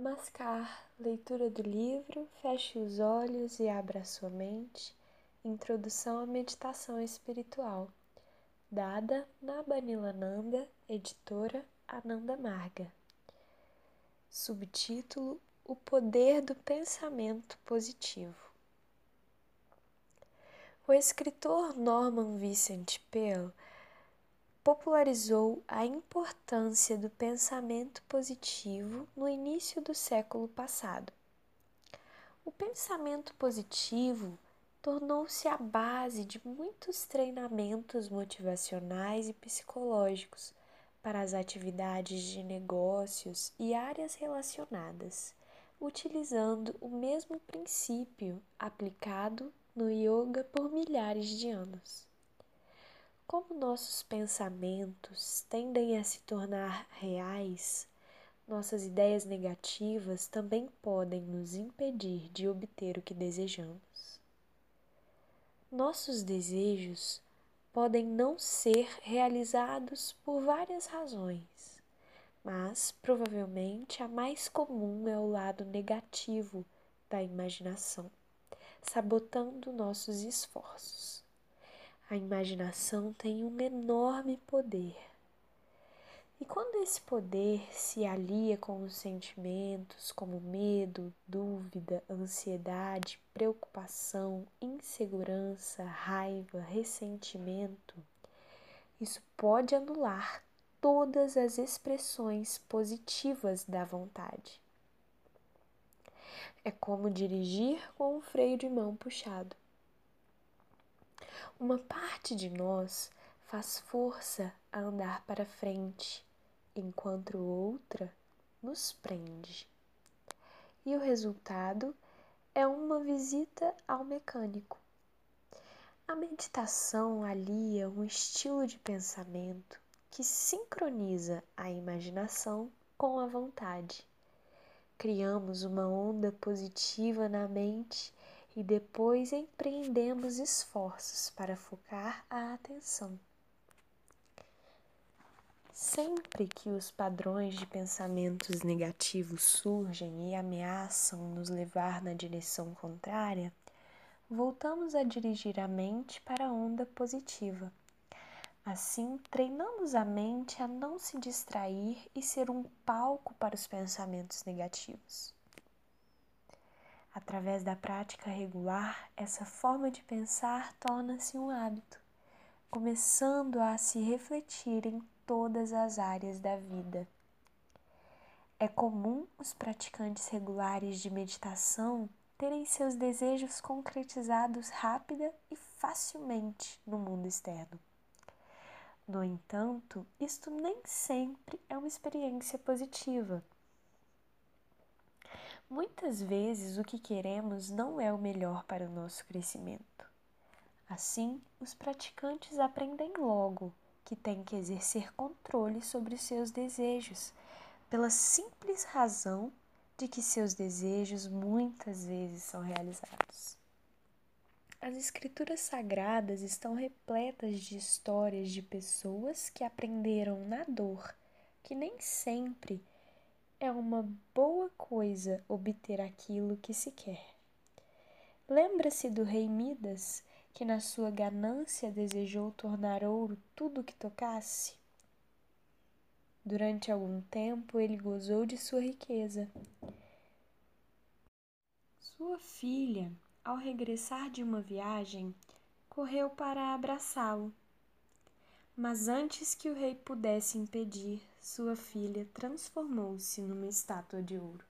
Namaskar, leitura do livro, feche os olhos e abra sua mente. Introdução à meditação espiritual, dada na Banilananda, editora Ananda Marga. Subtítulo: O poder do pensamento positivo. O escritor Norman Vincent Peale popularizou a importância do pensamento positivo no início do século passado. O pensamento positivo tornou-se a base de muitos treinamentos motivacionais e psicológicos para as atividades de negócios e áreas relacionadas, utilizando o mesmo princípio aplicado no yoga por milhares de anos. Como nossos pensamentos tendem a se tornar reais, nossas ideias negativas também podem nos impedir de obter o que desejamos. Nossos desejos podem não ser realizados por várias razões, mas provavelmente a mais comum é o lado negativo da imaginação, sabotando nossos esforços. A imaginação tem um enorme poder. E quando esse poder se alia com os sentimentos como medo, dúvida, ansiedade, preocupação, insegurança, raiva, ressentimento, isso pode anular todas as expressões positivas da vontade. É como dirigir com o freio de mão puxado. Uma parte de nós faz força a andar para frente, enquanto outra nos prende. E o resultado é uma visita ao mecânico. A meditação alia um estilo de pensamento que sincroniza a imaginação com a vontade. Criamos uma onda positiva na mente e depois empreendemos esforços para focar a atenção. Sempre que os padrões de pensamentos negativos surgem e ameaçam nos levar na direção contrária, voltamos a dirigir a mente para a onda positiva. Assim, treinamos a mente a não se distrair e ser um palco para os pensamentos negativos. Através da prática regular, essa forma de pensar torna-se um hábito, começando a se refletir em todas as áreas da vida. É comum os praticantes regulares de meditação terem seus desejos concretizados rápida e facilmente no mundo externo. No entanto, isto nem sempre é uma experiência positiva Muitas vezes o que queremos não é o melhor para o nosso crescimento. Assim, os praticantes aprendem logo que têm que exercer controle sobre os seus desejos, pela simples razão de que seus desejos muitas vezes são realizados. As escrituras sagradas estão repletas de histórias de pessoas que aprenderam na dor, que nem sempre é uma boa coisa obter aquilo que se quer. Lembra-se do rei Midas, que na sua ganância desejou tornar ouro tudo que tocasse? Durante algum tempo ele gozou de sua riqueza. Sua filha, ao regressar de uma viagem, correu para abraçá-lo. Mas antes que o rei pudesse impedir, sua filha transformou-se numa estátua de ouro.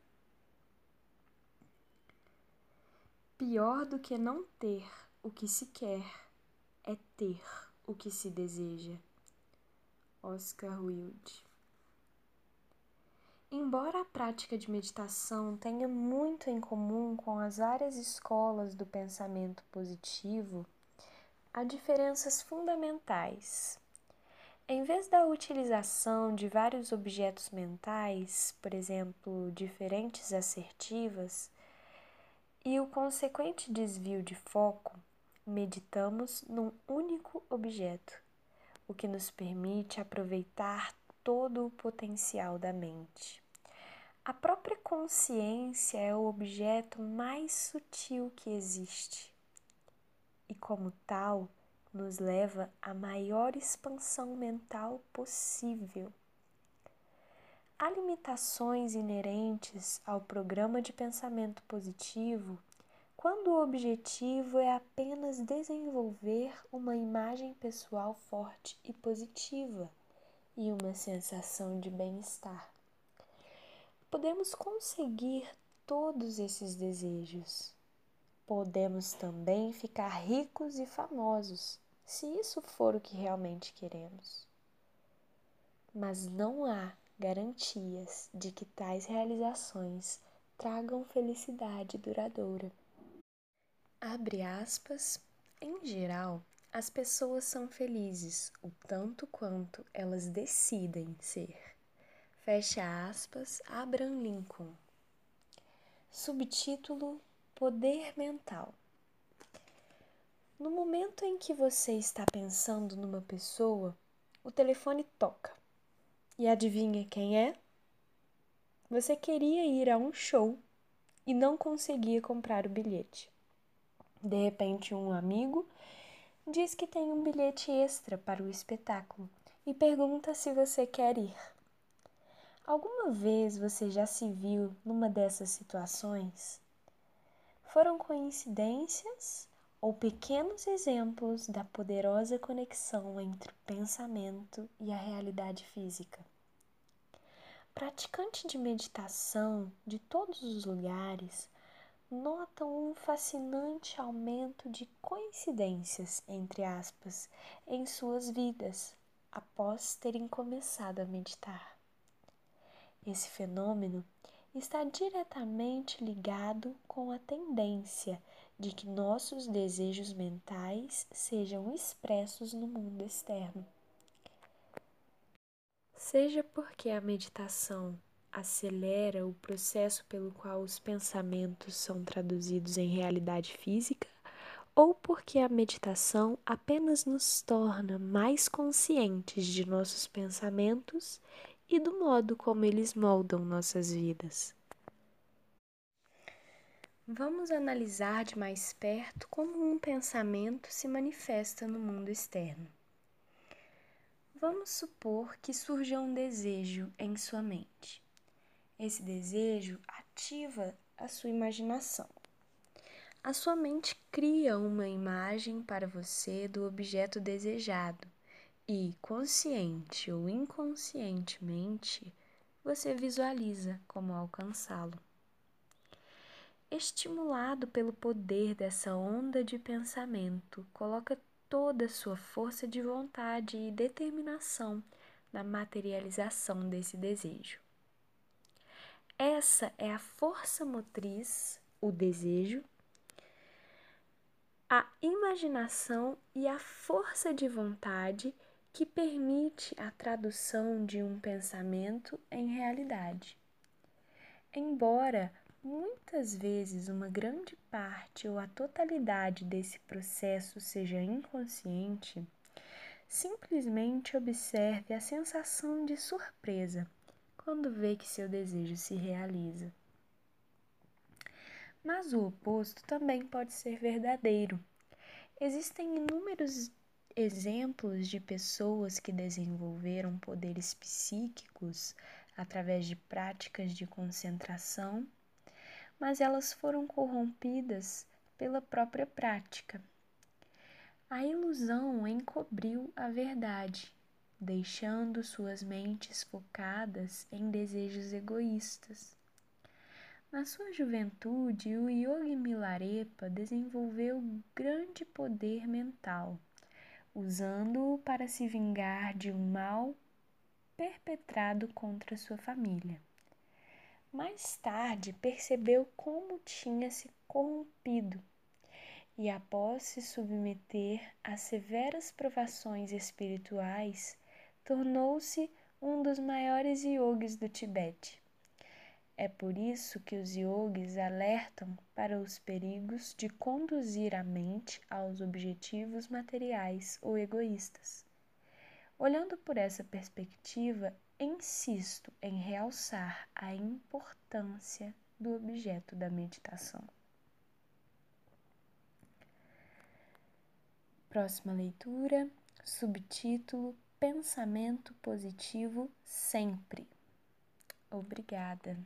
Pior do que não ter o que se quer é ter o que se deseja. Oscar Wilde. Embora a prática de meditação tenha muito em comum com as várias escolas do pensamento positivo, há diferenças fundamentais em vez da utilização de vários objetos mentais, por exemplo, diferentes assertivas, e o consequente desvio de foco, meditamos num único objeto, o que nos permite aproveitar todo o potencial da mente. A própria consciência é o objeto mais sutil que existe e, como tal, nos leva à maior expansão mental possível. Há limitações inerentes ao programa de pensamento positivo quando o objetivo é apenas desenvolver uma imagem pessoal forte e positiva e uma sensação de bem-estar. Podemos conseguir todos esses desejos. Podemos também ficar ricos e famosos, se isso for o que realmente queremos. Mas não há garantias de que tais realizações tragam felicidade duradoura. Abre aspas, em geral, as pessoas são felizes o tanto quanto elas decidem ser. Fecha aspas, Abraham Lincoln. Subtítulo Poder Mental. No momento em que você está pensando numa pessoa, o telefone toca. E adivinha quem é? Você queria ir a um show e não conseguia comprar o bilhete. De repente, um amigo diz que tem um bilhete extra para o espetáculo e pergunta se você quer ir. Alguma vez você já se viu numa dessas situações? Foram coincidências ou pequenos exemplos da poderosa conexão entre o pensamento e a realidade física. Praticante de meditação de todos os lugares notam um fascinante aumento de coincidências, entre aspas, em suas vidas após terem começado a meditar. Esse fenômeno está diretamente ligado com a tendência de que nossos desejos mentais sejam expressos no mundo externo. Seja porque a meditação acelera o processo pelo qual os pensamentos são traduzidos em realidade física, ou porque a meditação apenas nos torna mais conscientes de nossos pensamentos e do modo como eles moldam nossas vidas. Vamos analisar de mais perto como um pensamento se manifesta no mundo externo. Vamos supor que surja um desejo em sua mente. Esse desejo ativa a sua imaginação. A sua mente cria uma imagem para você do objeto desejado e, consciente ou inconscientemente, você visualiza como alcançá-lo estimulado pelo poder dessa onda de pensamento, coloca toda a sua força de vontade e determinação na materialização desse desejo. Essa é a força motriz, o desejo, a imaginação e a força de vontade que permite a tradução de um pensamento em realidade. Embora Muitas vezes, uma grande parte ou a totalidade desse processo seja inconsciente, simplesmente observe a sensação de surpresa quando vê que seu desejo se realiza. Mas o oposto também pode ser verdadeiro. Existem inúmeros exemplos de pessoas que desenvolveram poderes psíquicos através de práticas de concentração mas elas foram corrompidas pela própria prática. A ilusão encobriu a verdade, deixando suas mentes focadas em desejos egoístas. Na sua juventude, o Yogi Milarepa desenvolveu grande poder mental, usando-o para se vingar de um mal perpetrado contra sua família. Mais tarde percebeu como tinha se corrompido e, após se submeter a severas provações espirituais, tornou-se um dos maiores yogis do Tibete. É por isso que os yogis alertam para os perigos de conduzir a mente aos objetivos materiais ou egoístas. Olhando por essa perspectiva, insisto em realçar a importância do objeto da meditação. Próxima leitura, subtítulo Pensamento Positivo Sempre. Obrigada.